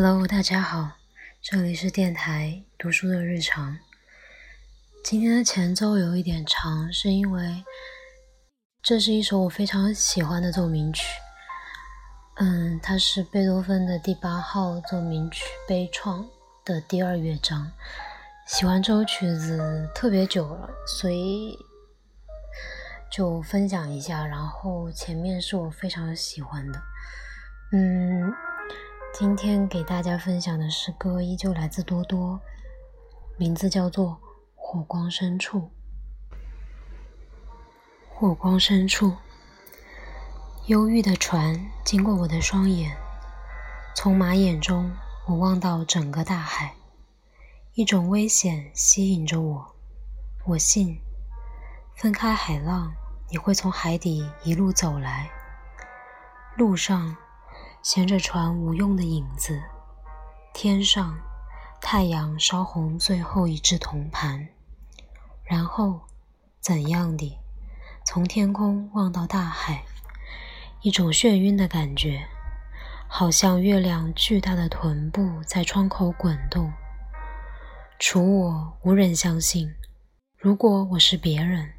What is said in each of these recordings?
Hello，大家好，这里是电台读书的日常。今天的前奏有一点长，是因为这是一首我非常喜欢的奏鸣曲。嗯，它是贝多芬的第八号奏鸣曲悲怆的第二乐章。喜欢这首曲子特别久了，所以就分享一下。然后前面是我非常喜欢的，嗯。今天给大家分享的诗歌依旧来自多多，名字叫做《火光深处》。火光深处，忧郁的船经过我的双眼，从马眼中我望到整个大海，一种危险吸引着我。我信，分开海浪，你会从海底一路走来，路上。衔着船无用的影子，天上太阳烧红最后一只铜盘，然后怎样的从天空望到大海，一种眩晕的感觉，好像月亮巨大的臀部在窗口滚动。除我，无人相信。如果我是别人，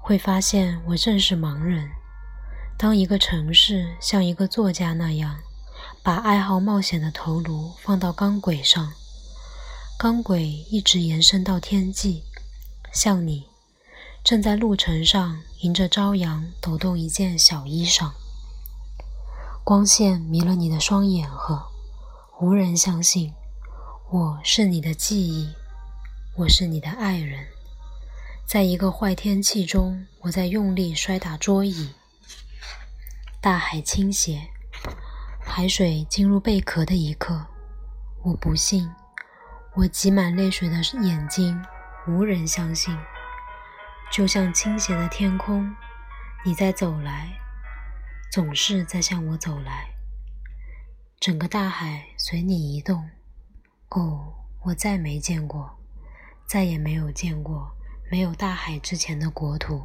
会发现我正是盲人。当一个城市像一个作家那样，把爱好冒险的头颅放到钢轨上，钢轨一直延伸到天际，像你正在路程上迎着朝阳抖动一件小衣裳，光线迷了你的双眼和无人相信，我是你的记忆，我是你的爱人，在一个坏天气中，我在用力摔打桌椅。大海倾斜，海水进入贝壳的一刻，我不信，我挤满泪水的眼睛无人相信。就像倾斜的天空，你在走来，总是在向我走来。整个大海随你移动。哦，我再没见过，再也没有见过没有大海之前的国土。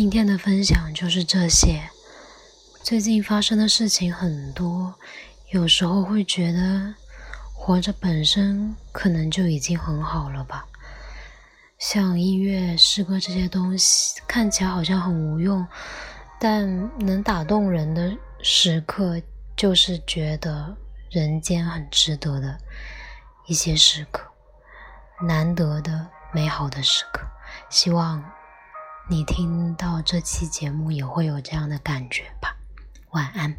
今天的分享就是这些。最近发生的事情很多，有时候会觉得活着本身可能就已经很好了吧。像音乐、诗歌这些东西，看起来好像很无用，但能打动人的时刻，就是觉得人间很值得的一些时刻，难得的美好的时刻。希望。你听到这期节目也会有这样的感觉吧？晚安。